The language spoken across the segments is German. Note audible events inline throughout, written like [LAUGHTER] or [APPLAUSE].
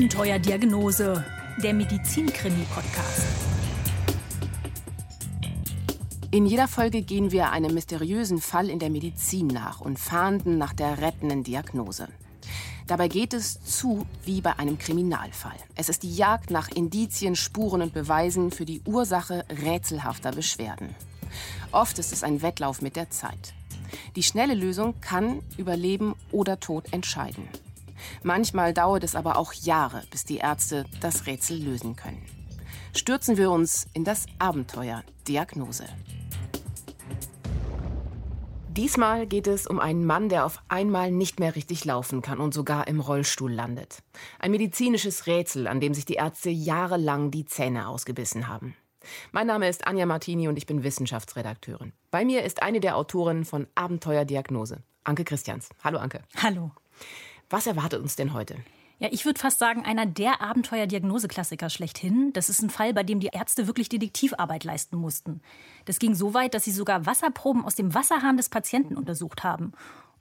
Abenteuerdiagnose, der Medizinkrimi-Podcast. In jeder Folge gehen wir einem mysteriösen Fall in der Medizin nach und fahnden nach der rettenden Diagnose. Dabei geht es zu wie bei einem Kriminalfall. Es ist die Jagd nach Indizien, Spuren und Beweisen für die Ursache rätselhafter Beschwerden. Oft ist es ein Wettlauf mit der Zeit. Die schnelle Lösung kann über Leben oder Tod entscheiden. Manchmal dauert es aber auch Jahre, bis die Ärzte das Rätsel lösen können. Stürzen wir uns in das Abenteuer Diagnose. Diesmal geht es um einen Mann, der auf einmal nicht mehr richtig laufen kann und sogar im Rollstuhl landet. Ein medizinisches Rätsel, an dem sich die Ärzte jahrelang die Zähne ausgebissen haben. Mein Name ist Anja Martini und ich bin Wissenschaftsredakteurin. Bei mir ist eine der Autoren von Abenteuerdiagnose, Anke Christians. Hallo Anke. Hallo. Was erwartet uns denn heute? Ja, ich würde fast sagen, einer der Abenteuer-Diagnoseklassiker schlechthin. Das ist ein Fall, bei dem die Ärzte wirklich Detektivarbeit leisten mussten. Das ging so weit, dass sie sogar Wasserproben aus dem Wasserhahn des Patienten untersucht haben.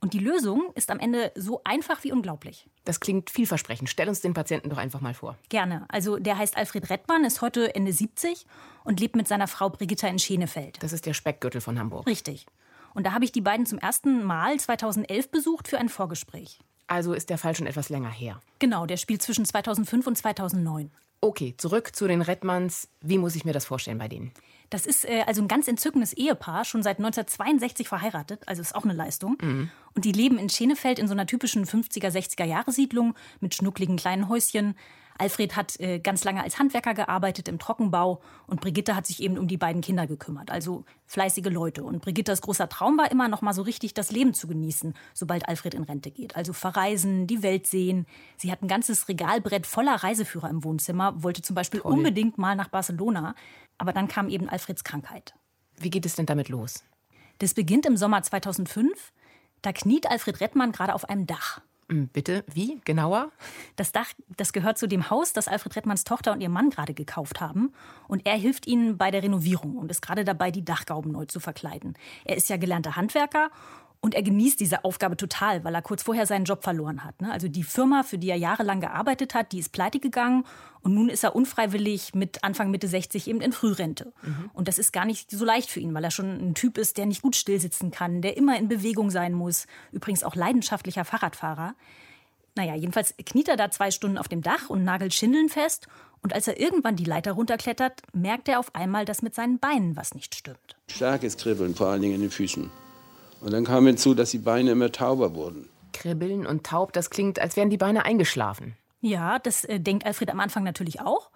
Und die Lösung ist am Ende so einfach wie unglaublich. Das klingt vielversprechend. Stell uns den Patienten doch einfach mal vor. Gerne. Also der heißt Alfred Rettmann, ist heute Ende 70 und lebt mit seiner Frau Brigitta in Schenefeld. Das ist der Speckgürtel von Hamburg. Richtig. Und da habe ich die beiden zum ersten Mal 2011 besucht für ein Vorgespräch. Also ist der Fall schon etwas länger her. Genau, der spielt zwischen 2005 und 2009. Okay, zurück zu den Redmanns. Wie muss ich mir das vorstellen bei denen? Das ist äh, also ein ganz entzückendes Ehepaar, schon seit 1962 verheiratet, also ist auch eine Leistung. Mhm. Und die leben in Schenefeld in so einer typischen 50er, 60er Jahre Siedlung mit schnuckligen kleinen Häuschen. Alfred hat äh, ganz lange als Handwerker gearbeitet im Trockenbau und Brigitte hat sich eben um die beiden Kinder gekümmert. Also fleißige Leute. Und Brigittas großer Traum war immer noch mal so richtig das Leben zu genießen, sobald Alfred in Rente geht. Also verreisen, die Welt sehen. Sie hat ein ganzes Regalbrett voller Reiseführer im Wohnzimmer, wollte zum Beispiel Toll. unbedingt mal nach Barcelona. Aber dann kam eben Alfreds Krankheit. Wie geht es denn damit los? Das beginnt im Sommer 2005. Da kniet Alfred Rettmann gerade auf einem Dach. Hm, bitte, wie? Genauer? Das Dach, das gehört zu dem Haus, das Alfred Rettmanns Tochter und ihr Mann gerade gekauft haben. Und er hilft ihnen bei der Renovierung und ist gerade dabei, die Dachgauben neu zu verkleiden. Er ist ja gelernter Handwerker und er genießt diese Aufgabe total, weil er kurz vorher seinen Job verloren hat. Ne? Also die Firma, für die er jahrelang gearbeitet hat, die ist pleite gegangen. Und nun ist er unfreiwillig mit Anfang, Mitte 60 eben in Frührente. Mhm. Und das ist gar nicht so leicht für ihn, weil er schon ein Typ ist, der nicht gut stillsitzen kann, der immer in Bewegung sein muss. Übrigens auch leidenschaftlicher Fahrradfahrer. Naja, jedenfalls kniet er da zwei Stunden auf dem Dach und nagelt Schindeln fest. Und als er irgendwann die Leiter runterklettert, merkt er auf einmal, dass mit seinen Beinen was nicht stimmt. Starkes Kribbeln, vor allen Dingen in den Füßen. Und dann kam hinzu, dass die Beine immer tauber wurden. Kribbeln und taub, das klingt, als wären die Beine eingeschlafen. Ja, das äh, denkt Alfred am Anfang natürlich auch.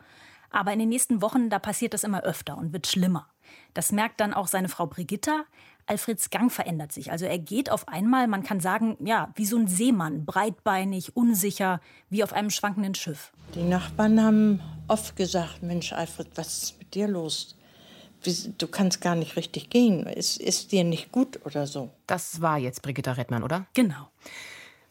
Aber in den nächsten Wochen, da passiert das immer öfter und wird schlimmer. Das merkt dann auch seine Frau Brigitta. Alfreds Gang verändert sich. Also er geht auf einmal, man kann sagen, ja, wie so ein Seemann, breitbeinig, unsicher, wie auf einem schwankenden Schiff. Die Nachbarn haben oft gesagt, Mensch, Alfred, was ist mit dir los? Du kannst gar nicht richtig gehen. Ist, ist dir nicht gut oder so? Das war jetzt Brigitta Rettmann, oder? Genau.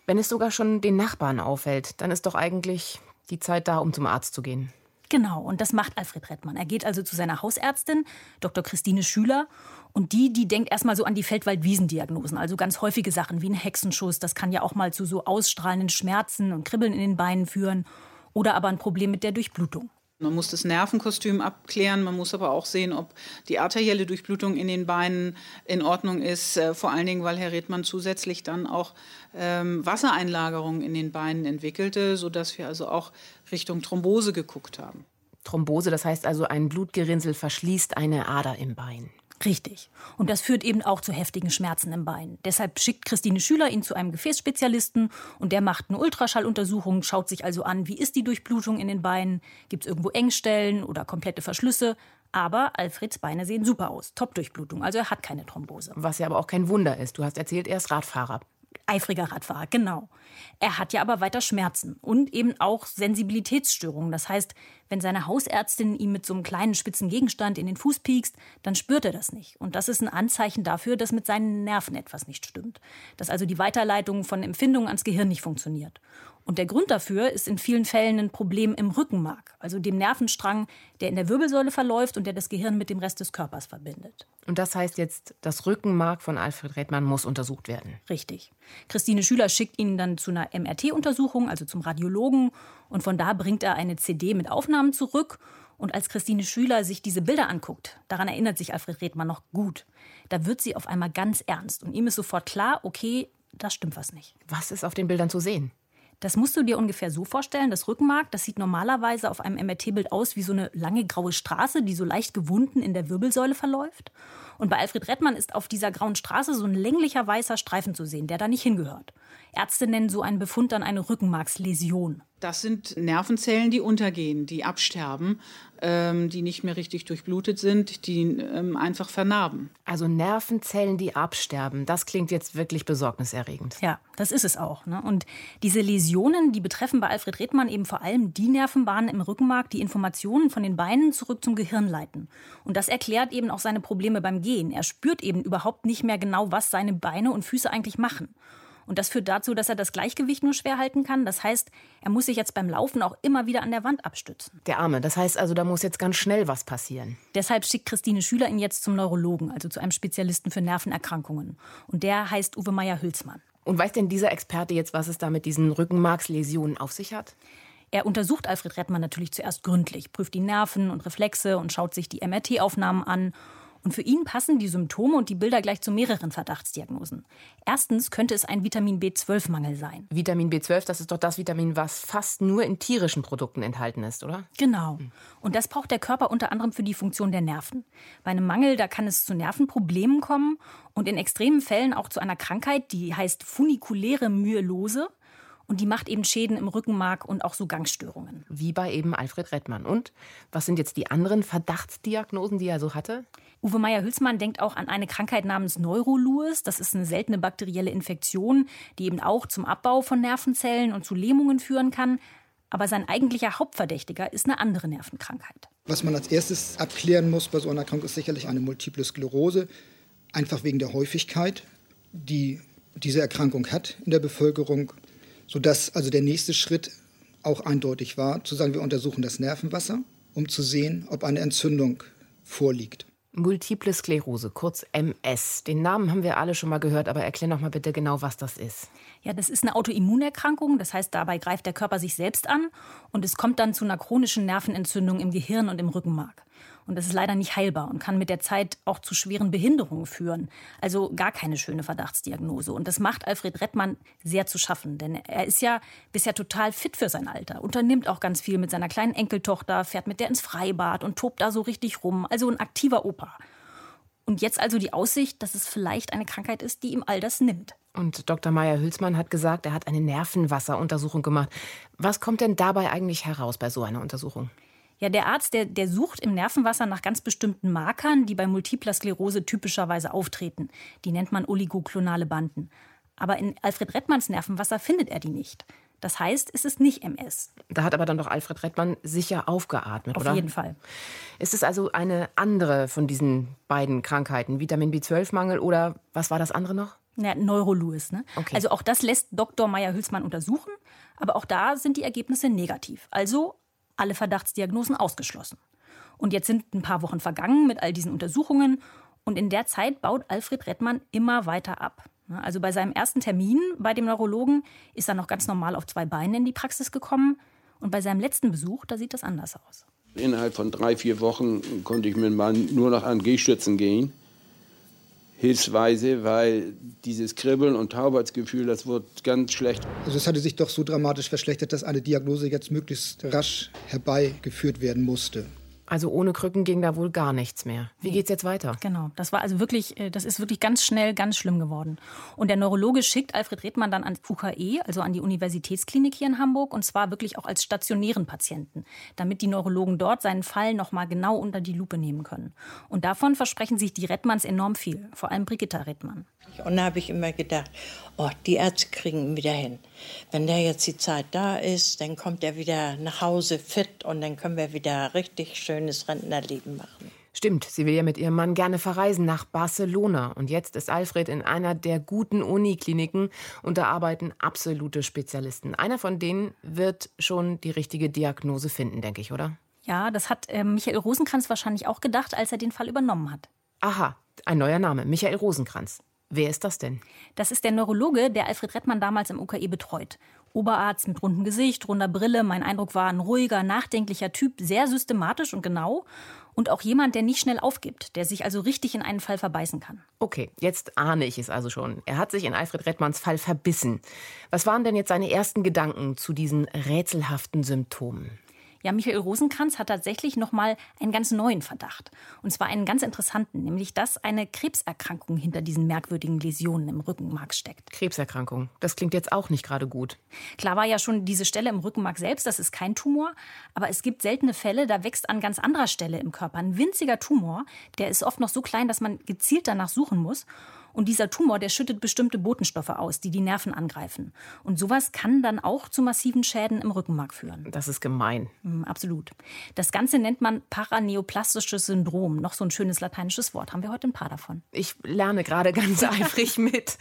Wenn es sogar schon den Nachbarn auffällt, dann ist doch eigentlich die Zeit da, um zum Arzt zu gehen. Genau, und das macht Alfred Rettmann. Er geht also zu seiner Hausärztin, Dr. Christine Schüler. Und die, die denkt erstmal so an die Feldwald-Wiesendiagnosen, also ganz häufige Sachen wie ein Hexenschuss. Das kann ja auch mal zu so ausstrahlenden Schmerzen und Kribbeln in den Beinen führen. Oder aber ein Problem mit der Durchblutung. Man muss das Nervenkostüm abklären, man muss aber auch sehen, ob die arterielle Durchblutung in den Beinen in Ordnung ist. Äh, vor allen Dingen, weil Herr Redmann zusätzlich dann auch ähm, Wassereinlagerungen in den Beinen entwickelte, sodass wir also auch Richtung Thrombose geguckt haben. Thrombose, das heißt also, ein Blutgerinnsel verschließt eine Ader im Bein. Richtig. Und das führt eben auch zu heftigen Schmerzen im Bein. Deshalb schickt Christine Schüler ihn zu einem Gefäßspezialisten und der macht eine Ultraschalluntersuchung, schaut sich also an, wie ist die Durchblutung in den Beinen, gibt es irgendwo Engstellen oder komplette Verschlüsse. Aber Alfreds Beine sehen super aus. Top-Durchblutung. Also er hat keine Thrombose. Was ja aber auch kein Wunder ist. Du hast erzählt, er ist Radfahrer. Eifriger Radfahrer, genau. Er hat ja aber weiter Schmerzen und eben auch Sensibilitätsstörungen. Das heißt, Wenn seine Hausärztin ihm mit so einem kleinen spitzen Gegenstand in den Fuß piekst, dann spürt er das nicht. Und das ist ein Anzeichen dafür, dass mit seinen Nerven etwas nicht stimmt. Dass also die Weiterleitung von Empfindungen ans Gehirn nicht funktioniert. Und der Grund dafür ist in vielen Fällen ein Problem im Rückenmark, also dem Nervenstrang, der in der Wirbelsäule verläuft und der das Gehirn mit dem Rest des Körpers verbindet. Und das heißt jetzt, das Rückenmark von Alfred Redmann muss untersucht werden. Richtig. Christine Schüler schickt ihn dann zu einer MRT-Untersuchung, also zum Radiologen, und von da bringt er eine CD mit Aufnahmen zurück. Und als Christine Schüler sich diese Bilder anguckt, daran erinnert sich Alfred Redmann noch gut, da wird sie auf einmal ganz ernst. Und ihm ist sofort klar, okay, da stimmt was nicht. Was ist auf den Bildern zu sehen? Das musst du dir ungefähr so vorstellen. Das Rückenmark, das sieht normalerweise auf einem MRT-Bild aus wie so eine lange graue Straße, die so leicht gewunden in der Wirbelsäule verläuft. Und bei Alfred Rettmann ist auf dieser grauen Straße so ein länglicher weißer Streifen zu sehen, der da nicht hingehört. Ärzte nennen so einen Befund dann eine Rückenmarksläsion. Das sind Nervenzellen, die untergehen, die absterben, ähm, die nicht mehr richtig durchblutet sind, die ähm, einfach vernarben. Also Nervenzellen, die absterben, das klingt jetzt wirklich besorgniserregend. Ja, das ist es auch. Ne? Und diese Läsionen, die betreffen bei Alfred Redmann eben vor allem die Nervenbahnen im Rückenmark, die Informationen von den Beinen zurück zum Gehirn leiten. Und das erklärt eben auch seine Probleme beim Gehen. Er spürt eben überhaupt nicht mehr genau, was seine Beine und Füße eigentlich machen. Und das führt dazu, dass er das Gleichgewicht nur schwer halten kann. Das heißt, er muss sich jetzt beim Laufen auch immer wieder an der Wand abstützen. Der Arme. Das heißt also, da muss jetzt ganz schnell was passieren. Deshalb schickt Christine Schüler ihn jetzt zum Neurologen, also zu einem Spezialisten für Nervenerkrankungen. Und der heißt Uwe Meyer-Hülsmann. Und weiß denn dieser Experte jetzt, was es da mit diesen Rückenmarksläsionen auf sich hat? Er untersucht Alfred Rettmann natürlich zuerst gründlich, prüft die Nerven und Reflexe und schaut sich die MRT-Aufnahmen an und für ihn passen die Symptome und die Bilder gleich zu mehreren Verdachtsdiagnosen. Erstens könnte es ein Vitamin B12-Mangel sein. Vitamin B12, das ist doch das Vitamin, was fast nur in tierischen Produkten enthalten ist, oder? Genau. Und das braucht der Körper unter anderem für die Funktion der Nerven. Bei einem Mangel, da kann es zu Nervenproblemen kommen und in extremen Fällen auch zu einer Krankheit, die heißt funikuläre Myelose. Und die macht eben Schäden im Rückenmark und auch so Gangstörungen. Wie bei eben Alfred Rettmann. Und was sind jetzt die anderen Verdachtsdiagnosen, die er so hatte? Uwe Meyer-Hülsmann denkt auch an eine Krankheit namens Neurolues. Das ist eine seltene bakterielle Infektion, die eben auch zum Abbau von Nervenzellen und zu Lähmungen führen kann. Aber sein eigentlicher Hauptverdächtiger ist eine andere Nervenkrankheit. Was man als erstes abklären muss bei so einer Krankheit ist sicherlich eine Multiple Sklerose. Einfach wegen der Häufigkeit, die diese Erkrankung hat in der Bevölkerung. Sodass also der nächste Schritt auch eindeutig war, zu sagen, wir untersuchen das Nervenwasser, um zu sehen, ob eine Entzündung vorliegt. Multiple Sklerose, kurz MS. Den Namen haben wir alle schon mal gehört, aber erklär noch mal bitte genau, was das ist. Ja, das ist eine Autoimmunerkrankung. Das heißt, dabei greift der Körper sich selbst an und es kommt dann zu einer chronischen Nervenentzündung im Gehirn und im Rückenmark. Und das ist leider nicht heilbar und kann mit der Zeit auch zu schweren Behinderungen führen. Also gar keine schöne Verdachtsdiagnose. Und das macht Alfred Rettmann sehr zu schaffen. Denn er ist ja bisher total fit für sein Alter, unternimmt auch ganz viel mit seiner kleinen Enkeltochter, fährt mit der ins Freibad und tobt da so richtig rum. Also ein aktiver Opa. Und jetzt also die Aussicht, dass es vielleicht eine Krankheit ist, die ihm all das nimmt. Und Dr. Meyer-Hülsmann hat gesagt, er hat eine Nervenwasseruntersuchung gemacht. Was kommt denn dabei eigentlich heraus bei so einer Untersuchung? Ja, der Arzt, der, der sucht im Nervenwasser nach ganz bestimmten Markern, die bei multipler Sklerose typischerweise auftreten. Die nennt man oligoklonale Banden. Aber in Alfred Rettmanns Nervenwasser findet er die nicht. Das heißt, es ist nicht MS. Da hat aber dann doch Alfred Rettmann sicher aufgeatmet, Auf oder? Auf jeden Fall. Ist es also eine andere von diesen beiden Krankheiten? Vitamin B12-Mangel oder was war das andere noch? Ja, Neuroluis. Ne? Okay. Also auch das lässt Dr. Meyer-Hülsmann untersuchen, aber auch da sind die Ergebnisse negativ. Also alle Verdachtsdiagnosen ausgeschlossen. Und jetzt sind ein paar Wochen vergangen mit all diesen Untersuchungen und in der Zeit baut Alfred Rettmann immer weiter ab. Also bei seinem ersten Termin bei dem Neurologen ist er noch ganz normal auf zwei Beinen in die Praxis gekommen und bei seinem letzten Besuch, da sieht das anders aus. Innerhalb von drei, vier Wochen konnte ich mit Mann nur noch an Gehstützen gehen hilfsweise, weil dieses Kribbeln und Taubertsgefühl, das wird ganz schlecht. Also es hatte sich doch so dramatisch verschlechtert, dass eine Diagnose jetzt möglichst rasch herbeigeführt werden musste. Also ohne Krücken ging da wohl gar nichts mehr. Wie geht's jetzt weiter? Genau, das war also wirklich, äh, das ist wirklich ganz schnell ganz schlimm geworden. Und der Neurologe schickt Alfred Redmann dann ans UKE, also an die Universitätsklinik hier in Hamburg, und zwar wirklich auch als stationären Patienten, damit die Neurologen dort seinen Fall noch mal genau unter die Lupe nehmen können. Und davon versprechen sich die Redmanns enorm viel, vor allem Brigitta Redmann. Und da habe ich immer gedacht, oh, die Ärzte kriegen ihn wieder hin. Wenn der jetzt die Zeit da ist, dann kommt er wieder nach Hause fit und dann können wir wieder richtig schönes Rentnerleben machen. Stimmt, sie will ja mit ihrem Mann gerne verreisen nach Barcelona. Und jetzt ist Alfred in einer der guten Unikliniken und da arbeiten absolute Spezialisten. Einer von denen wird schon die richtige Diagnose finden, denke ich, oder? Ja, das hat äh, Michael Rosenkranz wahrscheinlich auch gedacht, als er den Fall übernommen hat. Aha, ein neuer Name, Michael Rosenkranz. Wer ist das denn? Das ist der Neurologe, der Alfred Rettmann damals im UKE betreut. Oberarzt mit rundem Gesicht, runder Brille. Mein Eindruck war ein ruhiger, nachdenklicher Typ, sehr systematisch und genau. Und auch jemand, der nicht schnell aufgibt, der sich also richtig in einen Fall verbeißen kann. Okay, jetzt ahne ich es also schon. Er hat sich in Alfred Rettmanns Fall verbissen. Was waren denn jetzt seine ersten Gedanken zu diesen rätselhaften Symptomen? Ja, Michael Rosenkranz hat tatsächlich noch mal einen ganz neuen Verdacht. Und zwar einen ganz interessanten, nämlich dass eine Krebserkrankung hinter diesen merkwürdigen Läsionen im Rückenmark steckt. Krebserkrankung. Das klingt jetzt auch nicht gerade gut. Klar war ja schon diese Stelle im Rückenmark selbst, das ist kein Tumor. Aber es gibt seltene Fälle, da wächst an ganz anderer Stelle im Körper ein winziger Tumor. Der ist oft noch so klein, dass man gezielt danach suchen muss. Und dieser Tumor, der schüttet bestimmte Botenstoffe aus, die die Nerven angreifen. Und sowas kann dann auch zu massiven Schäden im Rückenmark führen. Das ist gemein. Mm, absolut. Das Ganze nennt man paraneoplastisches Syndrom. Noch so ein schönes lateinisches Wort. Haben wir heute ein paar davon. Ich lerne gerade [LAUGHS] ganz eifrig mit.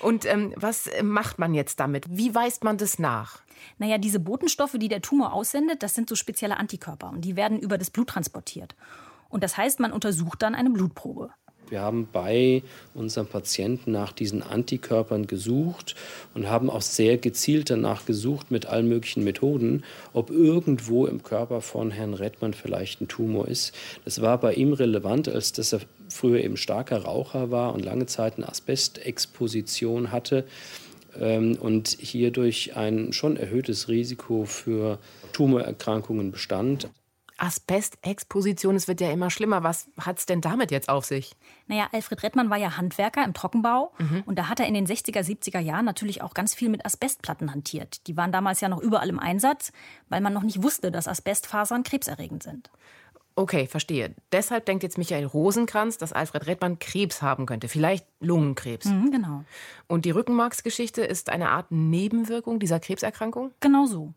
Und ähm, was macht man jetzt damit? Wie weist man das nach? Naja, diese Botenstoffe, die der Tumor aussendet, das sind so spezielle Antikörper. Und die werden über das Blut transportiert. Und das heißt, man untersucht dann eine Blutprobe. Wir haben bei unseren Patienten nach diesen Antikörpern gesucht und haben auch sehr gezielt danach gesucht mit allen möglichen Methoden, ob irgendwo im Körper von Herrn Redmann vielleicht ein Tumor ist. Das war bei ihm relevant, als dass er früher eben starker Raucher war und lange Zeit eine Asbestexposition hatte ähm, und hierdurch ein schon erhöhtes Risiko für Tumorerkrankungen bestand. Asbestexposition, es wird ja immer schlimmer. Was hat es denn damit jetzt auf sich? Naja, Alfred Rettmann war ja Handwerker im Trockenbau mhm. und da hat er in den 60er, 70er Jahren natürlich auch ganz viel mit Asbestplatten hantiert. Die waren damals ja noch überall im Einsatz, weil man noch nicht wusste, dass Asbestfasern krebserregend sind. Okay, verstehe. Deshalb denkt jetzt Michael Rosenkranz, dass Alfred Redmann Krebs haben könnte. Vielleicht Lungenkrebs. Mhm, genau. Und die Rückenmarksgeschichte ist eine Art Nebenwirkung dieser Krebserkrankung? Genau so.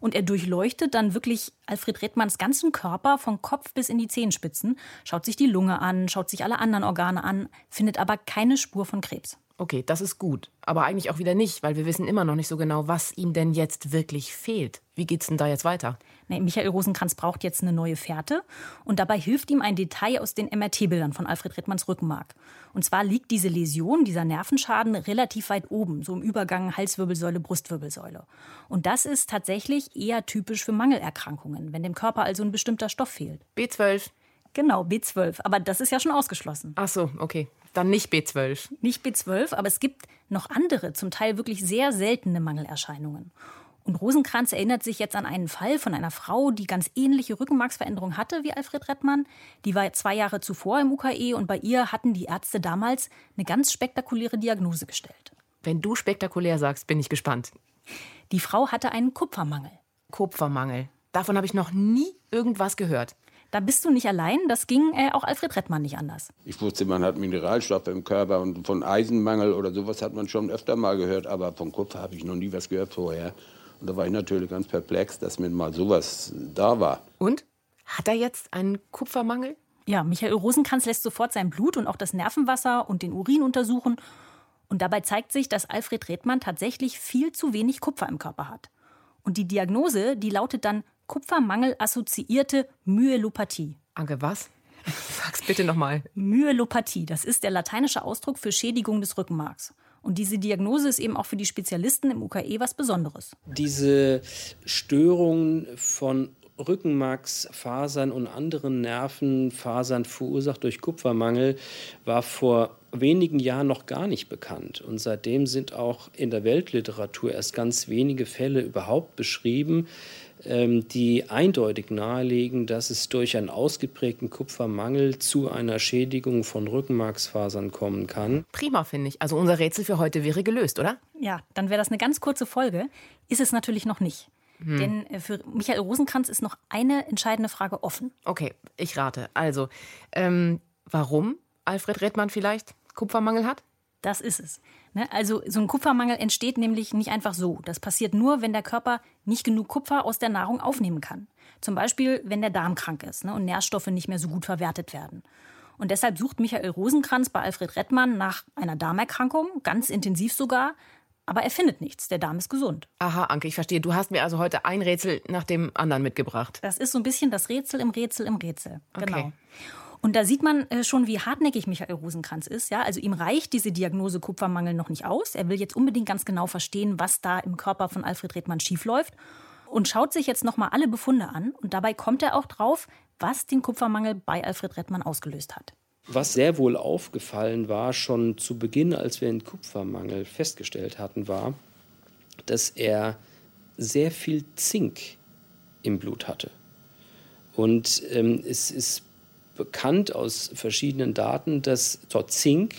Und er durchleuchtet dann wirklich Alfred Redmanns ganzen Körper von Kopf bis in die Zehenspitzen, schaut sich die Lunge an, schaut sich alle anderen Organe an, findet aber keine Spur von Krebs. Okay, das ist gut. Aber eigentlich auch wieder nicht, weil wir wissen immer noch nicht so genau, was ihm denn jetzt wirklich fehlt. Wie geht's denn da jetzt weiter? Nee, Michael Rosenkranz braucht jetzt eine neue Fährte und dabei hilft ihm ein Detail aus den MRT-Bildern von Alfred Rittmanns Rückenmark. Und zwar liegt diese Läsion, dieser Nervenschaden relativ weit oben, so im Übergang Halswirbelsäule, Brustwirbelsäule. Und das ist tatsächlich eher typisch für Mangelerkrankungen, wenn dem Körper also ein bestimmter Stoff fehlt. B12. Genau, B12. Aber das ist ja schon ausgeschlossen. Ach so, okay. Dann nicht B12. Nicht B12, aber es gibt noch andere, zum Teil wirklich sehr seltene Mangelerscheinungen. Und Rosenkranz erinnert sich jetzt an einen Fall von einer Frau, die ganz ähnliche Rückenmarksveränderungen hatte wie Alfred Rettmann. Die war zwei Jahre zuvor im UKE und bei ihr hatten die Ärzte damals eine ganz spektakuläre Diagnose gestellt. Wenn du spektakulär sagst, bin ich gespannt. Die Frau hatte einen Kupfermangel. Kupfermangel. Davon habe ich noch nie irgendwas gehört. Da bist du nicht allein, das ging äh, auch Alfred Rettmann nicht anders. Ich wusste, man hat Mineralstoffe im Körper und von Eisenmangel oder sowas hat man schon öfter mal gehört, aber von Kupfer habe ich noch nie was gehört vorher. Und da war ich natürlich ganz perplex, dass mir mal sowas da war. Und? Hat er jetzt einen Kupfermangel? Ja, Michael Rosenkranz lässt sofort sein Blut und auch das Nervenwasser und den Urin untersuchen. Und dabei zeigt sich, dass Alfred Redmann tatsächlich viel zu wenig Kupfer im Körper hat. Und die Diagnose, die lautet dann Kupfermangel-assoziierte Myelopathie. Anke, was? [LAUGHS] Sag's bitte nochmal. Myelopathie, das ist der lateinische Ausdruck für Schädigung des Rückenmarks. Und diese Diagnose ist eben auch für die Spezialisten im UKE was Besonderes. Diese Störungen von Rückenmarksfasern und anderen Nervenfasern verursacht durch Kupfermangel war vor wenigen Jahren noch gar nicht bekannt. Und seitdem sind auch in der Weltliteratur erst ganz wenige Fälle überhaupt beschrieben, die eindeutig nahelegen, dass es durch einen ausgeprägten Kupfermangel zu einer Schädigung von Rückenmarksfasern kommen kann. Prima, finde ich. Also unser Rätsel für heute wäre gelöst, oder? Ja, dann wäre das eine ganz kurze Folge. Ist es natürlich noch nicht. Hm. Denn äh, für Michael Rosenkranz ist noch eine entscheidende Frage offen. Okay, ich rate. Also, ähm, warum Alfred Redmann vielleicht Kupfermangel hat? Das ist es. Ne? Also so ein Kupfermangel entsteht nämlich nicht einfach so. Das passiert nur, wenn der Körper nicht genug Kupfer aus der Nahrung aufnehmen kann. Zum Beispiel, wenn der Darm krank ist ne? und Nährstoffe nicht mehr so gut verwertet werden. Und deshalb sucht Michael Rosenkranz bei Alfred Rettmann nach einer Darmerkrankung, ganz intensiv sogar. Aber er findet nichts. Der Darm ist gesund. Aha, Anke, ich verstehe. Du hast mir also heute ein Rätsel nach dem anderen mitgebracht. Das ist so ein bisschen das Rätsel im Rätsel im Rätsel. Genau. Okay. Und da sieht man äh, schon, wie hartnäckig Michael Rosenkranz ist. Ja? Also ihm reicht diese Diagnose Kupfermangel noch nicht aus. Er will jetzt unbedingt ganz genau verstehen, was da im Körper von Alfred Redmann schiefläuft und schaut sich jetzt nochmal alle Befunde an. Und dabei kommt er auch drauf, was den Kupfermangel bei Alfred Redmann ausgelöst hat. Was sehr wohl aufgefallen war, schon zu Beginn, als wir den Kupfermangel festgestellt hatten, war, dass er sehr viel Zink im Blut hatte. Und ähm, es ist bekannt aus verschiedenen Daten, dass dort Zink,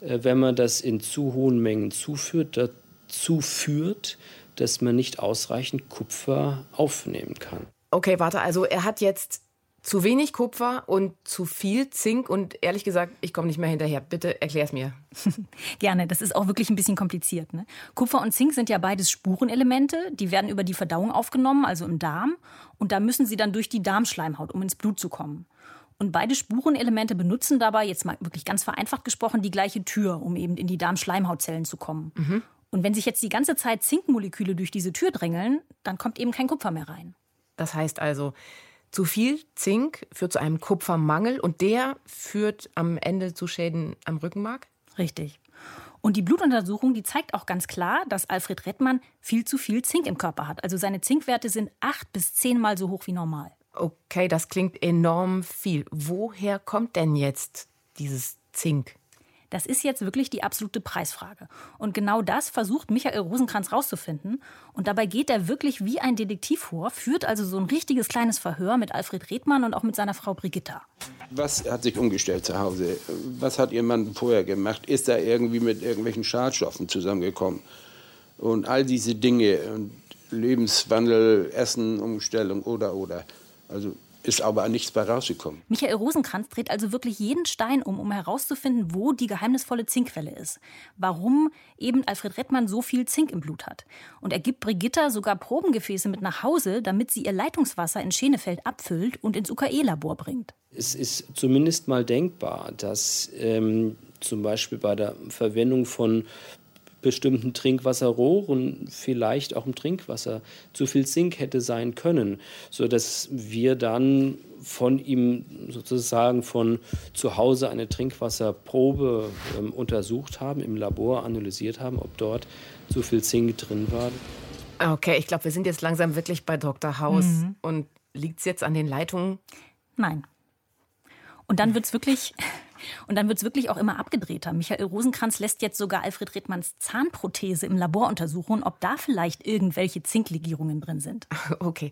äh, wenn man das in zu hohen Mengen zuführt, dazu führt, dass man nicht ausreichend Kupfer aufnehmen kann. Okay, warte, also er hat jetzt zu wenig Kupfer und zu viel Zink und ehrlich gesagt, ich komme nicht mehr hinterher. Bitte erklär's mir. [LAUGHS] Gerne, das ist auch wirklich ein bisschen kompliziert. Ne? Kupfer und Zink sind ja beides Spurenelemente, die werden über die Verdauung aufgenommen, also im Darm, und da müssen sie dann durch die Darmschleimhaut, um ins Blut zu kommen. Und beide Spurenelemente benutzen dabei, jetzt mal wirklich ganz vereinfacht gesprochen, die gleiche Tür, um eben in die Darmschleimhautzellen zu kommen. Mhm. Und wenn sich jetzt die ganze Zeit Zinkmoleküle durch diese Tür drängeln, dann kommt eben kein Kupfer mehr rein. Das heißt also, zu viel Zink führt zu einem Kupfermangel und der führt am Ende zu Schäden am Rückenmark? Richtig. Und die Blutuntersuchung, die zeigt auch ganz klar, dass Alfred Rettmann viel zu viel Zink im Körper hat. Also seine Zinkwerte sind acht bis zehnmal so hoch wie normal. Okay, das klingt enorm viel. Woher kommt denn jetzt dieses Zink? Das ist jetzt wirklich die absolute Preisfrage. Und genau das versucht Michael Rosenkranz rauszufinden. Und dabei geht er wirklich wie ein Detektiv vor, führt also so ein richtiges kleines Verhör mit Alfred Redmann und auch mit seiner Frau Brigitta. Was hat sich umgestellt zu Hause? Was hat Ihr Mann vorher gemacht? Ist er irgendwie mit irgendwelchen Schadstoffen zusammengekommen? Und all diese Dinge, Lebenswandel, Essen, Umstellung oder oder. Also ist aber nichts bei rausgekommen. Michael Rosenkranz dreht also wirklich jeden Stein um, um herauszufinden, wo die geheimnisvolle Zinkquelle ist. Warum eben Alfred Rettmann so viel Zink im Blut hat. Und er gibt Brigitta sogar Probengefäße mit nach Hause, damit sie ihr Leitungswasser in Schenefeld abfüllt und ins UKE-Labor bringt. Es ist zumindest mal denkbar, dass ähm, zum Beispiel bei der Verwendung von bestimmten Trinkwasserrohren vielleicht auch im Trinkwasser zu viel Zink hätte sein können, sodass wir dann von ihm sozusagen von zu Hause eine Trinkwasserprobe ähm, untersucht haben, im Labor analysiert haben, ob dort zu viel Zink drin war. Okay, ich glaube, wir sind jetzt langsam wirklich bei Dr. Haus. Mhm. Und liegt es jetzt an den Leitungen? Nein. Und dann wird es wirklich und dann wird es wirklich auch immer abgedrehter. Michael Rosenkranz lässt jetzt sogar Alfred Redmanns Zahnprothese im Labor untersuchen, ob da vielleicht irgendwelche Zinklegierungen drin sind. [LAUGHS] Okay.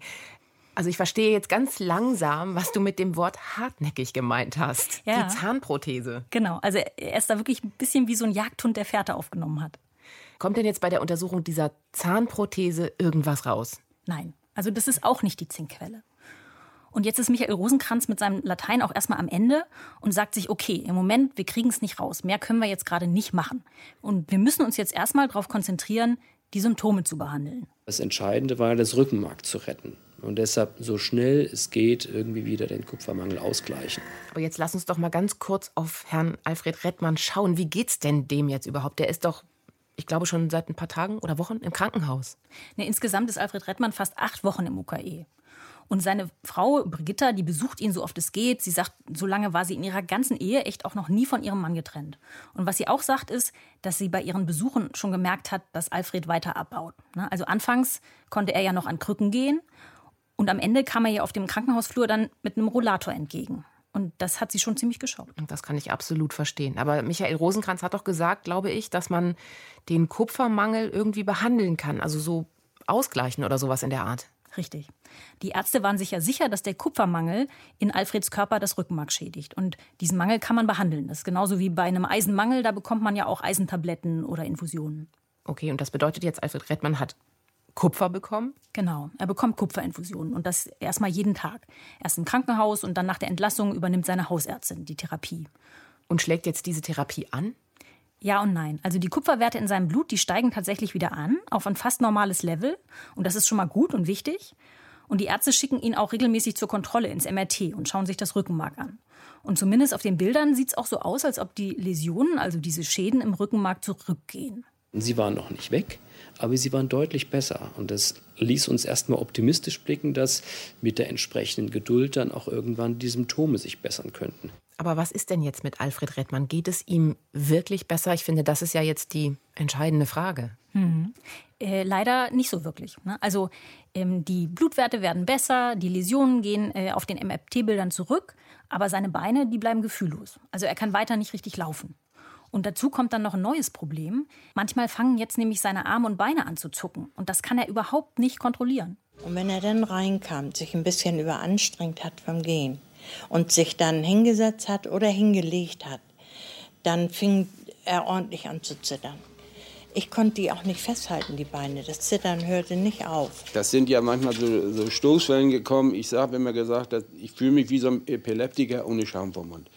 Also ich verstehe jetzt ganz langsam, was du mit dem Wort hartnäckig gemeint hast. Ja. Die Zahnprothese. Genau. Also er ist da wirklich ein bisschen wie so ein Jagdhund, der Fährte aufgenommen hat. Kommt denn jetzt bei der Untersuchung dieser Zahnprothese irgendwas raus? Nein. Also das ist auch nicht die Zinkquelle. Und jetzt ist Michael Rosenkranz mit seinem Latein auch erstmal am Ende und sagt sich, okay, im Moment, wir kriegen es nicht raus. Mehr können wir jetzt gerade nicht machen. Und wir müssen uns jetzt erstmal darauf konzentrieren, die Symptome zu behandeln. Das Entscheidende war, das Rückenmark zu retten. Und deshalb so schnell es geht, irgendwie wieder den Kupfermangel ausgleichen. Aber jetzt lass uns doch mal ganz kurz auf Herrn Alfred Rettmann schauen. Wie geht's denn dem jetzt überhaupt? Der ist doch ich glaube schon seit ein paar Tagen oder Wochen im Krankenhaus. Nee, insgesamt ist Alfred Rettmann fast acht Wochen im UKE. Und seine Frau Brigitta, die besucht ihn so oft es geht. Sie sagt, so lange war sie in ihrer ganzen Ehe echt auch noch nie von ihrem Mann getrennt. Und was sie auch sagt, ist, dass sie bei ihren Besuchen schon gemerkt hat, dass Alfred weiter abbaut. Ne? Also anfangs konnte er ja noch an Krücken gehen. Und am Ende kam er ihr auf dem Krankenhausflur dann mit einem Rollator entgegen. Und das hat sie schon ziemlich geschockt. Das kann ich absolut verstehen. Aber Michael Rosenkranz hat doch gesagt, glaube ich, dass man den Kupfermangel irgendwie behandeln kann. Also so ausgleichen oder sowas in der Art. Richtig. Die Ärzte waren sich ja sicher, dass der Kupfermangel in Alfreds Körper das Rückenmark schädigt. Und diesen Mangel kann man behandeln. Das ist genauso wie bei einem Eisenmangel, da bekommt man ja auch Eisentabletten oder Infusionen. Okay, und das bedeutet jetzt, Alfred Rettmann hat Kupfer bekommen? Genau, er bekommt Kupferinfusionen und das erstmal jeden Tag. Erst im Krankenhaus und dann nach der Entlassung übernimmt seine Hausärztin die Therapie. Und schlägt jetzt diese Therapie an? Ja und nein. Also die Kupferwerte in seinem Blut, die steigen tatsächlich wieder an, auf ein fast normales Level. Und das ist schon mal gut und wichtig. Und die Ärzte schicken ihn auch regelmäßig zur Kontrolle ins MRT und schauen sich das Rückenmark an. Und zumindest auf den Bildern sieht es auch so aus, als ob die Läsionen, also diese Schäden im Rückenmark, zurückgehen. Sie waren noch nicht weg, aber sie waren deutlich besser. Und das ließ uns erstmal optimistisch blicken, dass mit der entsprechenden Geduld dann auch irgendwann die Symptome sich bessern könnten. Aber was ist denn jetzt mit Alfred Rettmann? Geht es ihm wirklich besser? Ich finde, das ist ja jetzt die entscheidende Frage. Mhm. Äh, leider nicht so wirklich. Ne? Also ähm, die Blutwerte werden besser, die Läsionen gehen äh, auf den MRT-Bildern zurück, aber seine Beine, die bleiben gefühllos. Also er kann weiter nicht richtig laufen. Und dazu kommt dann noch ein neues Problem. Manchmal fangen jetzt nämlich seine Arme und Beine an zu zucken. Und das kann er überhaupt nicht kontrollieren. Und wenn er dann reinkam, sich ein bisschen überanstrengt hat vom Gehen, und sich dann hingesetzt hat oder hingelegt hat, dann fing er ordentlich an zu zittern. Ich konnte die auch nicht festhalten, die Beine. Das Zittern hörte nicht auf. Das sind ja manchmal so, so Stoßwellen gekommen. Ich habe immer gesagt, dass ich fühle mich wie so ein Epileptiker ohne Schaum vom Mund.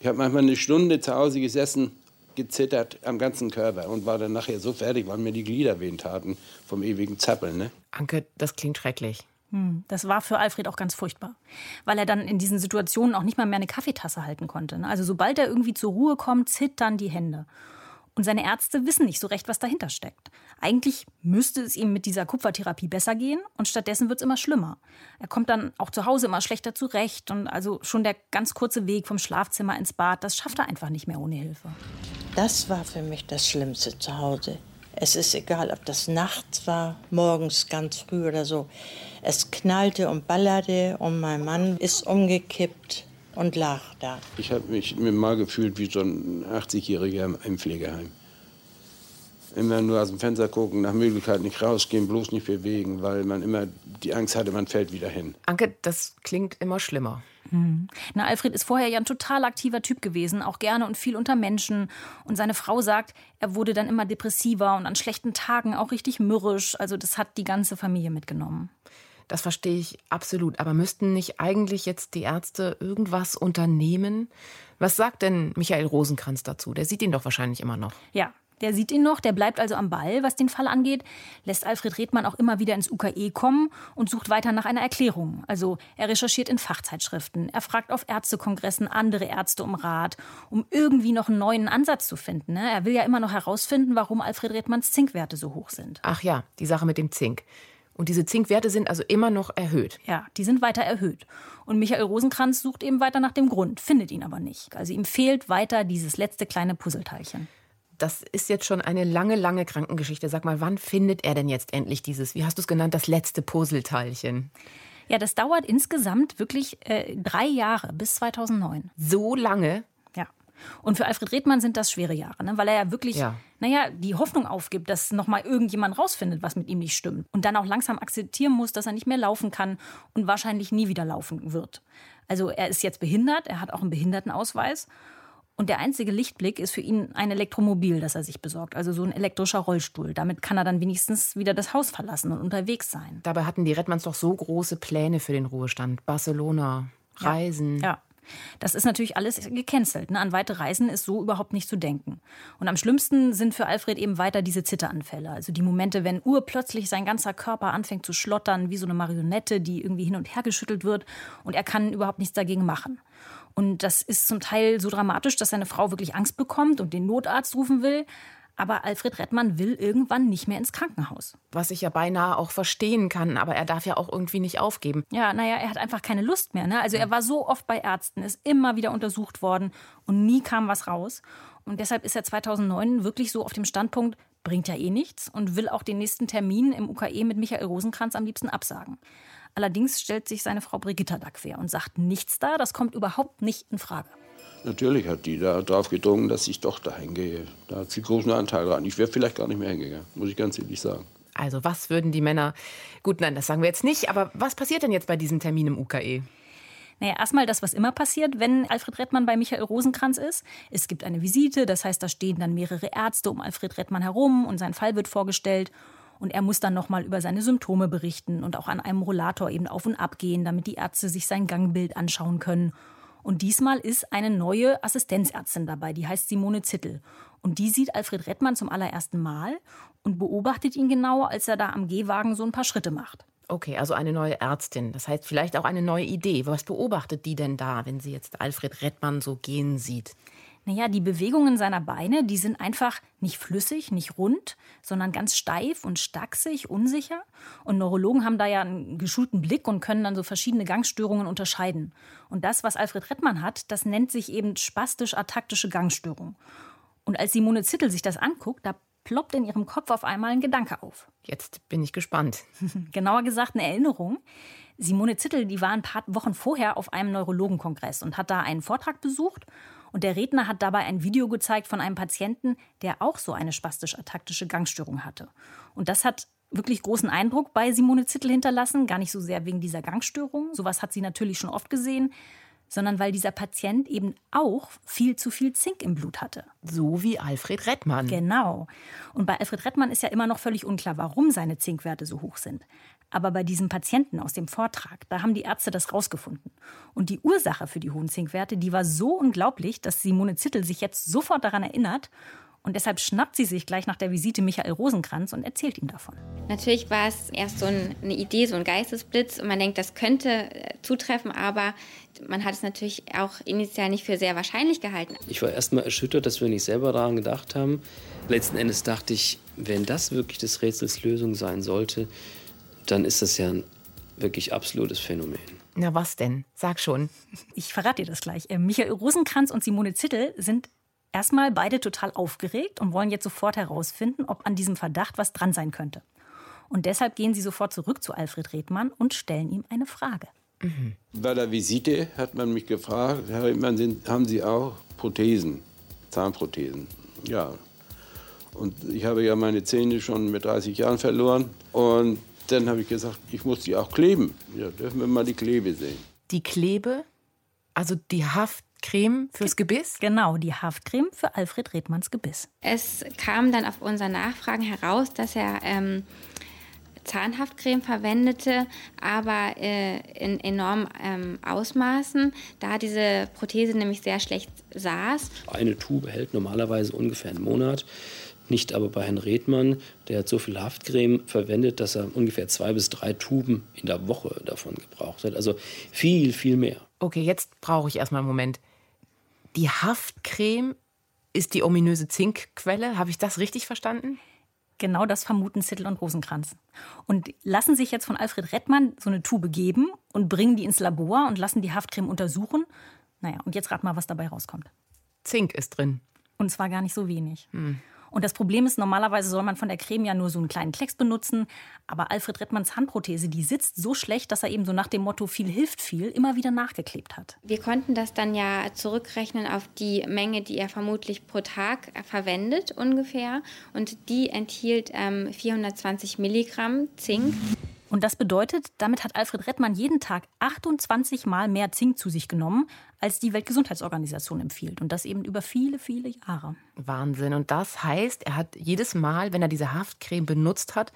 Ich habe manchmal eine Stunde zu Hause gesessen, gezittert am ganzen Körper und war dann nachher so fertig, weil mir die Glieder wehen taten vom ewigen Zappeln. Ne? Anke, das klingt schrecklich. Hm, das war für Alfred auch ganz furchtbar, weil er dann in diesen Situationen auch nicht mal mehr eine Kaffeetasse halten konnte. Ne? Also sobald er irgendwie zur Ruhe kommt, zittern die Hände. Und seine Ärzte wissen nicht so recht, was dahinter steckt. Eigentlich müsste es ihm mit dieser Kupfertherapie besser gehen und stattdessen wird es immer schlimmer. Er kommt dann auch zu Hause immer schlechter zurecht und also schon der ganz kurze Weg vom Schlafzimmer ins Bad, das schafft er einfach nicht mehr ohne Hilfe. Das war für mich das Schlimmste zu Hause. Es ist egal, ob das nachts war, morgens ganz früh oder so. Es knallte und ballerte und mein Mann ist umgekippt und lag da. Ich habe mich mir mal gefühlt wie so ein 80-Jähriger im Pflegeheim. Immer nur aus dem Fenster gucken, nach Möglichkeit nicht rausgehen, bloß nicht bewegen, weil man immer die Angst hatte, man fällt wieder hin. Anke, das klingt immer schlimmer. Hm. Na, Alfred ist vorher ja ein total aktiver Typ gewesen, auch gerne und viel unter Menschen. Und seine Frau sagt, er wurde dann immer depressiver und an schlechten Tagen auch richtig mürrisch. Also das hat die ganze Familie mitgenommen. Das verstehe ich absolut. Aber müssten nicht eigentlich jetzt die Ärzte irgendwas unternehmen? Was sagt denn Michael Rosenkranz dazu? Der sieht ihn doch wahrscheinlich immer noch. Ja, der sieht ihn noch, der bleibt also am Ball, was den Fall angeht, lässt Alfred Redmann auch immer wieder ins UKE kommen und sucht weiter nach einer Erklärung. Also er recherchiert in Fachzeitschriften, er fragt auf Ärztekongressen andere Ärzte um Rat, um irgendwie noch einen neuen Ansatz zu finden. Ne? Er will ja immer noch herausfinden, warum Alfred Redmanns Zinkwerte so hoch sind. Ach ja, die Sache mit dem Zink. Und diese Zinkwerte sind also immer noch erhöht. Ja, die sind weiter erhöht. Und Michael Rosenkranz sucht eben weiter nach dem Grund, findet ihn aber nicht. Also ihm fehlt weiter dieses letzte kleine Puzzleteilchen das ist jetzt schon eine lange, lange Krankengeschichte. Sag mal, wann findet er denn jetzt endlich dieses, wie hast du es genannt, das letzte Puzzleteilchen? Ja, das dauert insgesamt wirklich äh, drei Jahre bis 2009. So lange? Ja. Und für Alfred Redmann sind das schwere Jahre, ne? weil er ja wirklich, ja. naja, die Hoffnung aufgibt, dass nochmal irgendjemand rausfindet, was mit ihm nicht stimmt. Und dann auch langsam akzeptieren muss, dass er nicht mehr laufen kann und wahrscheinlich nie wieder laufen wird. Also er ist jetzt behindert, er hat auch einen Behindertenausweis. Und der einzige Lichtblick ist für ihn ein Elektromobil, das er sich besorgt, also so ein elektrischer Rollstuhl. Damit kann er dann wenigstens wieder das Haus verlassen und unterwegs sein. Dabei hatten die Redmanns doch so große Pläne für den Ruhestand. Barcelona, Reisen. Ja. ja. Das ist natürlich alles gecancelt. Ne? An weite Reisen ist so überhaupt nicht zu denken. Und am schlimmsten sind für Alfred eben weiter diese Zitteranfälle. Also die Momente, wenn urplötzlich sein ganzer Körper anfängt zu schlottern, wie so eine Marionette, die irgendwie hin und her geschüttelt wird und er kann überhaupt nichts dagegen machen. Und das ist zum Teil so dramatisch, dass seine Frau wirklich Angst bekommt und den Notarzt rufen will. Aber Alfred Rettmann will irgendwann nicht mehr ins Krankenhaus. Was ich ja beinahe auch verstehen kann, aber er darf ja auch irgendwie nicht aufgeben. Ja, naja, er hat einfach keine Lust mehr. Ne? Also er war so oft bei Ärzten, ist immer wieder untersucht worden und nie kam was raus. Und deshalb ist er 2009 wirklich so auf dem Standpunkt, bringt ja eh nichts und will auch den nächsten Termin im UKE mit Michael Rosenkranz am liebsten absagen. Allerdings stellt sich seine Frau Brigitta da quer und sagt nichts da, das kommt überhaupt nicht in Frage. Natürlich hat die da drauf gedrungen, dass ich doch dahin gehe. Da hat sie großen Anteil dran. Ich wäre vielleicht gar nicht mehr hingegangen, muss ich ganz ehrlich sagen. Also was würden die Männer, gut, nein, das sagen wir jetzt nicht, aber was passiert denn jetzt bei diesem Termin im UKE? Naja, erstmal das, was immer passiert, wenn Alfred Rettmann bei Michael Rosenkranz ist. Es gibt eine Visite, das heißt, da stehen dann mehrere Ärzte um Alfred Rettmann herum und sein Fall wird vorgestellt. Und er muss dann nochmal über seine Symptome berichten und auch an einem Rollator eben auf und ab gehen, damit die Ärzte sich sein Gangbild anschauen können. Und diesmal ist eine neue Assistenzärztin dabei, die heißt Simone Zittel. Und die sieht Alfred Rettmann zum allerersten Mal und beobachtet ihn genau, als er da am Gehwagen so ein paar Schritte macht. Okay, also eine neue Ärztin. Das heißt vielleicht auch eine neue Idee. Was beobachtet die denn da, wenn sie jetzt Alfred Rettmann so gehen sieht? Naja, die Bewegungen seiner Beine, die sind einfach nicht flüssig, nicht rund, sondern ganz steif und stachsig, unsicher. Und Neurologen haben da ja einen geschulten Blick und können dann so verschiedene Gangstörungen unterscheiden. Und das, was Alfred Rettmann hat, das nennt sich eben spastisch-ataktische Gangstörung. Und als Simone Zittel sich das anguckt, da ploppt in ihrem Kopf auf einmal ein Gedanke auf. Jetzt bin ich gespannt. [LAUGHS] Genauer gesagt eine Erinnerung. Simone Zittel, die war ein paar Wochen vorher auf einem Neurologenkongress und hat da einen Vortrag besucht und der Redner hat dabei ein Video gezeigt von einem Patienten, der auch so eine spastisch-ataktische Gangstörung hatte. Und das hat wirklich großen Eindruck bei Simone Zittel hinterlassen, gar nicht so sehr wegen dieser Gangstörung, sowas hat sie natürlich schon oft gesehen, sondern weil dieser Patient eben auch viel zu viel Zink im Blut hatte. So wie Alfred Rettmann. Genau. Und bei Alfred Rettmann ist ja immer noch völlig unklar, warum seine Zinkwerte so hoch sind. Aber bei diesem Patienten aus dem Vortrag, da haben die Ärzte das rausgefunden. Und die Ursache für die hohen Zinkwerte, die war so unglaublich, dass Simone Zittel sich jetzt sofort daran erinnert und deshalb schnappt sie sich gleich nach der Visite Michael Rosenkranz und erzählt ihm davon. Natürlich war es erst so eine Idee, so ein Geistesblitz und man denkt, das könnte äh, zutreffen, aber man hat es natürlich auch initial nicht für sehr wahrscheinlich gehalten. Ich war erst mal erschüttert, dass wir nicht selber daran gedacht haben. Letzten Endes dachte ich, wenn das wirklich des Rätsels Lösung sein sollte, dann ist das ja ein wirklich absolutes Phänomen. Na was denn? Sag schon. Ich verrate dir das gleich. Äh, Michael Rosenkranz und Simone Zittel sind erstmal beide total aufgeregt und wollen jetzt sofort herausfinden, ob an diesem Verdacht was dran sein könnte. Und deshalb gehen sie sofort zurück zu Alfred Redmann und stellen ihm eine Frage. Mhm. Bei der Visite hat man mich gefragt, Herr Redmann, sind, haben Sie auch Prothesen, Zahnprothesen? Ja. Und ich habe ja meine Zähne schon mit 30 Jahren verloren. Und dann habe ich gesagt, ich muss die auch kleben. Ja, dürfen wir mal die Klebe sehen. Die Klebe? Also die Haft Creme fürs Gebiss? Genau, die Haftcreme für Alfred Redmanns Gebiss. Es kam dann auf unser Nachfragen heraus, dass er ähm, Zahnhaftcreme verwendete, aber äh, in enormen ähm, Ausmaßen, da diese Prothese nämlich sehr schlecht saß. Eine Tube hält normalerweise ungefähr einen Monat. Nicht aber bei Herrn Redmann, der hat so viel Haftcreme verwendet, dass er ungefähr zwei bis drei Tuben in der Woche davon gebraucht hat. Also viel, viel mehr. Okay, jetzt brauche ich erstmal einen Moment. Die Haftcreme ist die ominöse Zinkquelle. Habe ich das richtig verstanden? Genau das vermuten Zittel und Rosenkranz. Und lassen sich jetzt von Alfred Rettmann so eine Tube geben und bringen die ins Labor und lassen die Haftcreme untersuchen. Naja, und jetzt rat mal, was dabei rauskommt. Zink ist drin. Und zwar gar nicht so wenig. Hm. Und das Problem ist, normalerweise soll man von der Creme ja nur so einen kleinen Klecks benutzen. Aber Alfred Rettmanns Handprothese, die sitzt so schlecht, dass er eben so nach dem Motto viel hilft viel immer wieder nachgeklebt hat. Wir konnten das dann ja zurückrechnen auf die Menge, die er vermutlich pro Tag verwendet ungefähr. Und die enthielt ähm, 420 Milligramm Zink. Und das bedeutet, damit hat Alfred Rettmann jeden Tag 28 Mal mehr Zink zu sich genommen, als die Weltgesundheitsorganisation empfiehlt. Und das eben über viele, viele Jahre. Wahnsinn. Und das heißt, er hat jedes Mal, wenn er diese Haftcreme benutzt hat,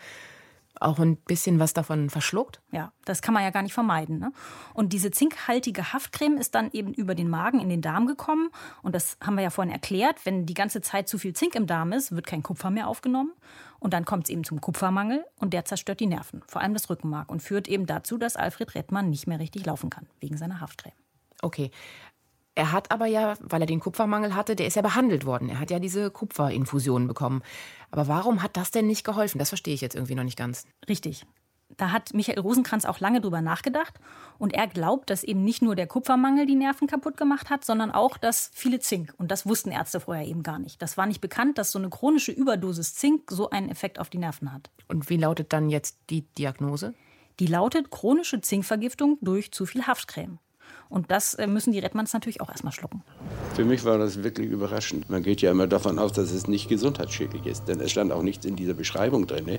auch ein bisschen was davon verschluckt? Ja, das kann man ja gar nicht vermeiden. Ne? Und diese zinkhaltige Haftcreme ist dann eben über den Magen in den Darm gekommen. Und das haben wir ja vorhin erklärt. Wenn die ganze Zeit zu viel Zink im Darm ist, wird kein Kupfer mehr aufgenommen. Und dann kommt es eben zum Kupfermangel und der zerstört die Nerven, vor allem das Rückenmark und führt eben dazu, dass Alfred Rettmann nicht mehr richtig laufen kann, wegen seiner Haftcreme. Okay. Er hat aber ja, weil er den Kupfermangel hatte, der ist ja behandelt worden. Er hat ja diese Kupferinfusion bekommen. Aber warum hat das denn nicht geholfen? Das verstehe ich jetzt irgendwie noch nicht ganz. Richtig. Da hat Michael Rosenkranz auch lange drüber nachgedacht. Und er glaubt, dass eben nicht nur der Kupfermangel die Nerven kaputt gemacht hat, sondern auch das viele Zink. Und das wussten Ärzte vorher eben gar nicht. Das war nicht bekannt, dass so eine chronische Überdosis Zink so einen Effekt auf die Nerven hat. Und wie lautet dann jetzt die Diagnose? Die lautet chronische Zinkvergiftung durch zu viel Haftcreme. Und das äh, müssen die Redmanns natürlich auch erstmal schlucken. Für mich war das wirklich überraschend. Man geht ja immer davon aus, dass es nicht gesundheitsschädlich ist. Denn es stand auch nichts in dieser Beschreibung drin.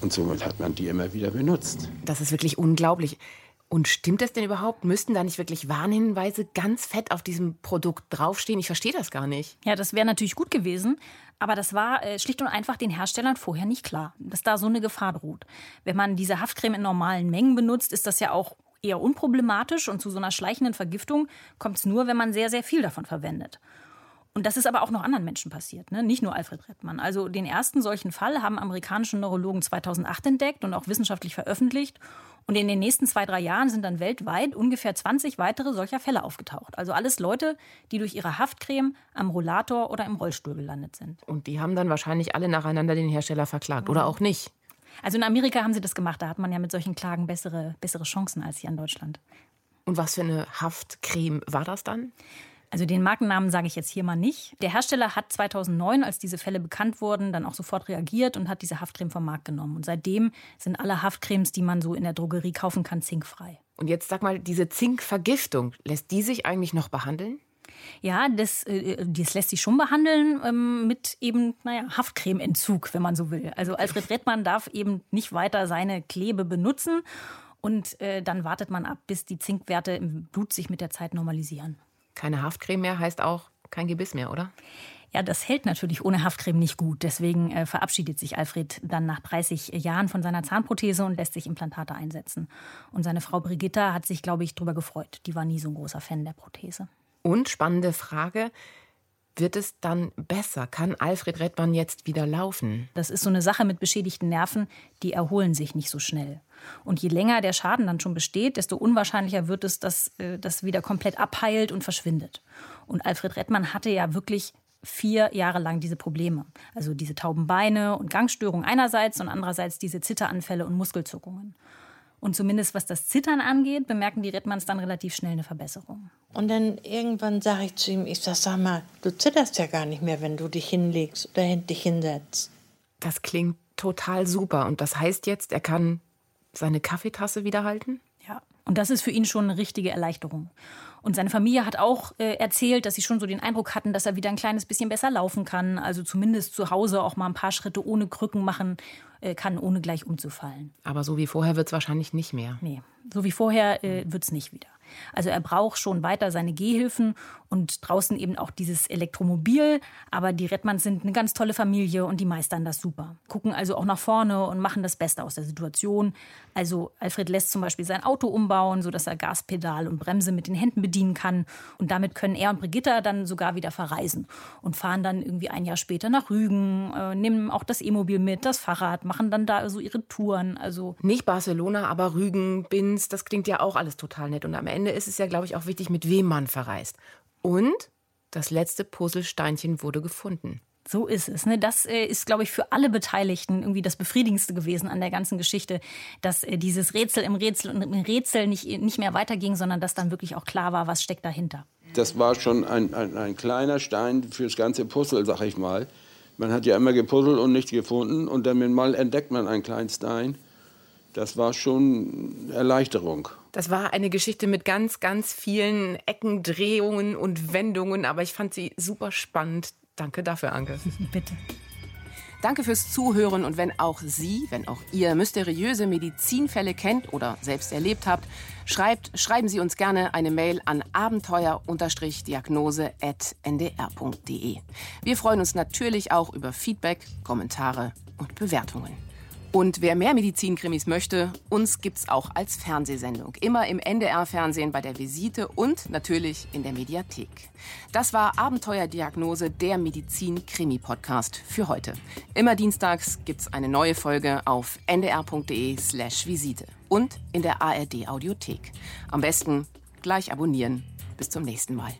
Und somit hat man die immer wieder benutzt. Das ist wirklich unglaublich. Und stimmt das denn überhaupt? Müssten da nicht wirklich Warnhinweise ganz fett auf diesem Produkt draufstehen? Ich verstehe das gar nicht. Ja, das wäre natürlich gut gewesen. Aber das war äh, schlicht und einfach den Herstellern vorher nicht klar, dass da so eine Gefahr droht. Wenn man diese Haftcreme in normalen Mengen benutzt, ist das ja auch eher unproblematisch. Und zu so einer schleichenden Vergiftung kommt es nur, wenn man sehr, sehr viel davon verwendet. Und das ist aber auch noch anderen Menschen passiert, ne? nicht nur Alfred Rettmann. Also den ersten solchen Fall haben amerikanische Neurologen 2008 entdeckt und auch wissenschaftlich veröffentlicht. Und in den nächsten zwei, drei Jahren sind dann weltweit ungefähr 20 weitere solcher Fälle aufgetaucht. Also alles Leute, die durch ihre Haftcreme am Rollator oder im Rollstuhl gelandet sind. Und die haben dann wahrscheinlich alle nacheinander den Hersteller verklagt, oder auch nicht? Also in Amerika haben sie das gemacht. Da hat man ja mit solchen Klagen bessere, bessere Chancen als hier in Deutschland. Und was für eine Haftcreme war das dann? Also den Markennamen sage ich jetzt hier mal nicht. Der Hersteller hat 2009, als diese Fälle bekannt wurden, dann auch sofort reagiert und hat diese Haftcreme vom Markt genommen. Und seitdem sind alle Haftcremes, die man so in der Drogerie kaufen kann, zinkfrei. Und jetzt sag mal, diese Zinkvergiftung, lässt die sich eigentlich noch behandeln? Ja, das, äh, das lässt sich schon behandeln ähm, mit eben, naja, Haftcremeentzug, wenn man so will. Also Alfred Rettmann darf eben nicht weiter seine Klebe benutzen. Und äh, dann wartet man ab, bis die Zinkwerte im Blut sich mit der Zeit normalisieren. Keine Haftcreme mehr heißt auch kein Gebiss mehr, oder? Ja, das hält natürlich ohne Haftcreme nicht gut. Deswegen äh, verabschiedet sich Alfred dann nach 30 Jahren von seiner Zahnprothese und lässt sich Implantate einsetzen. Und seine Frau Brigitta hat sich, glaube ich, darüber gefreut. Die war nie so ein großer Fan der Prothese. Und spannende Frage. Wird es dann besser? Kann Alfred Rettmann jetzt wieder laufen? Das ist so eine Sache mit beschädigten Nerven, die erholen sich nicht so schnell. Und je länger der Schaden dann schon besteht, desto unwahrscheinlicher wird es, dass äh, das wieder komplett abheilt und verschwindet. Und Alfred Rettmann hatte ja wirklich vier Jahre lang diese Probleme. Also diese tauben Beine und Gangstörungen einerseits und andererseits diese Zitteranfälle und Muskelzuckungen. Und zumindest was das Zittern angeht, bemerken die Rittmanns dann relativ schnell eine Verbesserung. Und dann irgendwann sage ich zu ihm, ich sag, sag mal, du zitterst ja gar nicht mehr, wenn du dich hinlegst oder dich hinsetzt. Das klingt total super. Und das heißt jetzt, er kann seine Kaffeetasse wieder halten? Ja. Und das ist für ihn schon eine richtige Erleichterung. Und seine Familie hat auch äh, erzählt, dass sie schon so den Eindruck hatten, dass er wieder ein kleines bisschen besser laufen kann. Also zumindest zu Hause auch mal ein paar Schritte ohne Krücken machen äh, kann, ohne gleich umzufallen. Aber so wie vorher wird es wahrscheinlich nicht mehr. Nee, so wie vorher äh, wird es nicht wieder. Also er braucht schon weiter seine Gehhilfen und draußen eben auch dieses Elektromobil. Aber die Rettmanns sind eine ganz tolle Familie und die meistern das super. Gucken also auch nach vorne und machen das Beste aus der Situation. Also Alfred lässt zum Beispiel sein Auto umbauen, sodass er Gaspedal und Bremse mit den Händen bedienen kann. Und damit können er und Brigitta dann sogar wieder verreisen und fahren dann irgendwie ein Jahr später nach Rügen, äh, nehmen auch das E-Mobil mit, das Fahrrad, machen dann da so ihre Touren. Also nicht Barcelona, aber Rügen, Binz, das klingt ja auch alles total nett. Und am Ende ist es ja, glaube ich, auch wichtig, mit wem man verreist. Und das letzte Puzzlesteinchen wurde gefunden. So ist es. Ne? Das äh, ist, glaube ich, für alle Beteiligten irgendwie das Befriedigendste gewesen an der ganzen Geschichte, dass äh, dieses Rätsel im Rätsel und im Rätsel nicht, nicht mehr weiterging, sondern dass dann wirklich auch klar war, was steckt dahinter. Das war schon ein, ein, ein kleiner Stein fürs ganze Puzzle, sag ich mal. Man hat ja immer gepuzzelt und nichts gefunden und dann mal entdeckt man einen kleinen Stein. Das war schon Erleichterung. Das war eine Geschichte mit ganz, ganz vielen Ecken, Drehungen und Wendungen, aber ich fand sie super spannend. Danke dafür, Anke. [LAUGHS] Bitte. Danke fürs Zuhören und wenn auch Sie, wenn auch ihr mysteriöse Medizinfälle kennt oder selbst erlebt habt, schreibt, schreiben Sie uns gerne eine Mail an abenteuer-diagnose.ndr.de. Wir freuen uns natürlich auch über Feedback, Kommentare und Bewertungen. Und wer mehr Medizinkrimis möchte, uns gibt's auch als Fernsehsendung. Immer im NDR-Fernsehen bei der Visite und natürlich in der Mediathek. Das war Abenteuerdiagnose, der Medizin-Krimi-Podcast für heute. Immer dienstags gibt's eine neue Folge auf ndr.de/slash Visite und in der ARD-Audiothek. Am besten gleich abonnieren. Bis zum nächsten Mal.